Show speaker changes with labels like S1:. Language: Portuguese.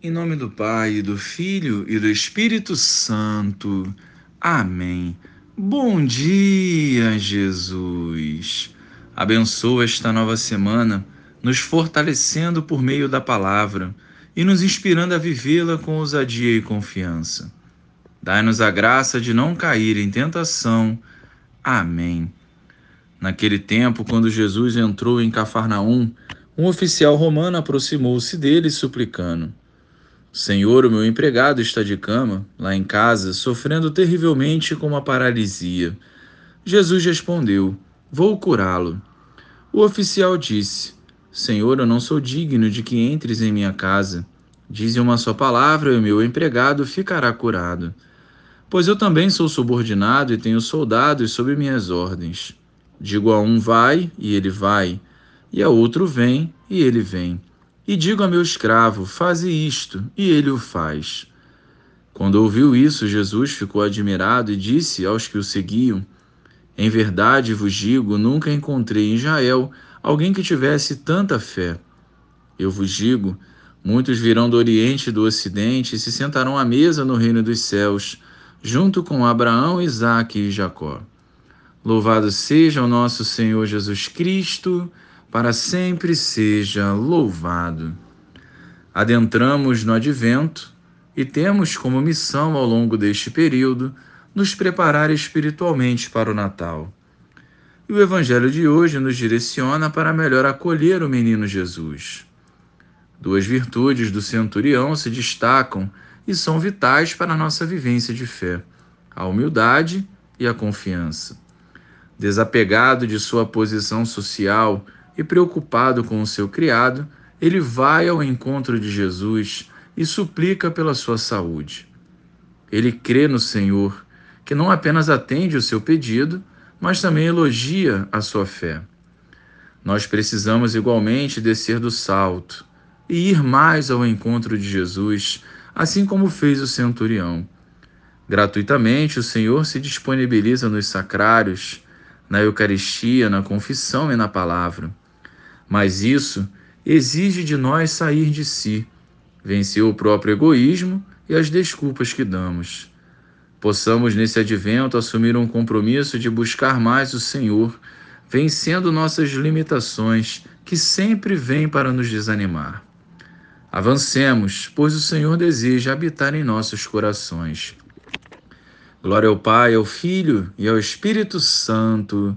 S1: Em nome do Pai, do Filho e do Espírito Santo. Amém. Bom dia, Jesus. Abençoa esta nova semana, nos fortalecendo por meio da palavra e nos inspirando a vivê-la com ousadia e confiança. Dai-nos a graça de não cair em tentação. Amém. Naquele tempo, quando Jesus entrou em Cafarnaum, um oficial romano aproximou-se dele, suplicando: Senhor, o meu empregado está de cama, lá em casa, sofrendo terrivelmente com uma paralisia. Jesus respondeu: Vou curá-lo. O oficial disse: Senhor, eu não sou digno de que entres em minha casa. Dize uma só palavra e o meu empregado ficará curado. Pois eu também sou subordinado e tenho soldados sob minhas ordens. Digo a um vai, e ele vai, e a outro vem, e ele vem e digo a meu escravo: faze isto, e ele o faz. Quando ouviu isso, Jesus ficou admirado e disse aos que o seguiam: Em verdade vos digo, nunca encontrei em Israel alguém que tivesse tanta fé. Eu vos digo: muitos virão do Oriente e do Ocidente e se sentarão à mesa no reino dos céus, junto com Abraão, Isaque e Jacó. Louvado seja o nosso Senhor Jesus Cristo para sempre seja louvado. Adentramos no advento e temos como missão ao longo deste período nos preparar espiritualmente para o Natal. E o Evangelho de hoje nos direciona para melhor acolher o menino Jesus. Duas virtudes do centurião se destacam e são vitais para a nossa vivência de fé: a humildade e a confiança. Desapegado de sua posição social, e preocupado com o seu criado, ele vai ao encontro de Jesus e suplica pela sua saúde. Ele crê no Senhor, que não apenas atende o seu pedido, mas também elogia a sua fé. Nós precisamos igualmente descer do salto e ir mais ao encontro de Jesus, assim como fez o centurião. Gratuitamente, o Senhor se disponibiliza nos sacrários, na Eucaristia, na confissão e na palavra. Mas isso exige de nós sair de si, vencer o próprio egoísmo e as desculpas que damos. Possamos nesse advento assumir um compromisso de buscar mais o Senhor, vencendo nossas limitações que sempre vêm para nos desanimar. Avancemos, pois o Senhor deseja habitar em nossos corações. Glória ao Pai, ao Filho e ao Espírito Santo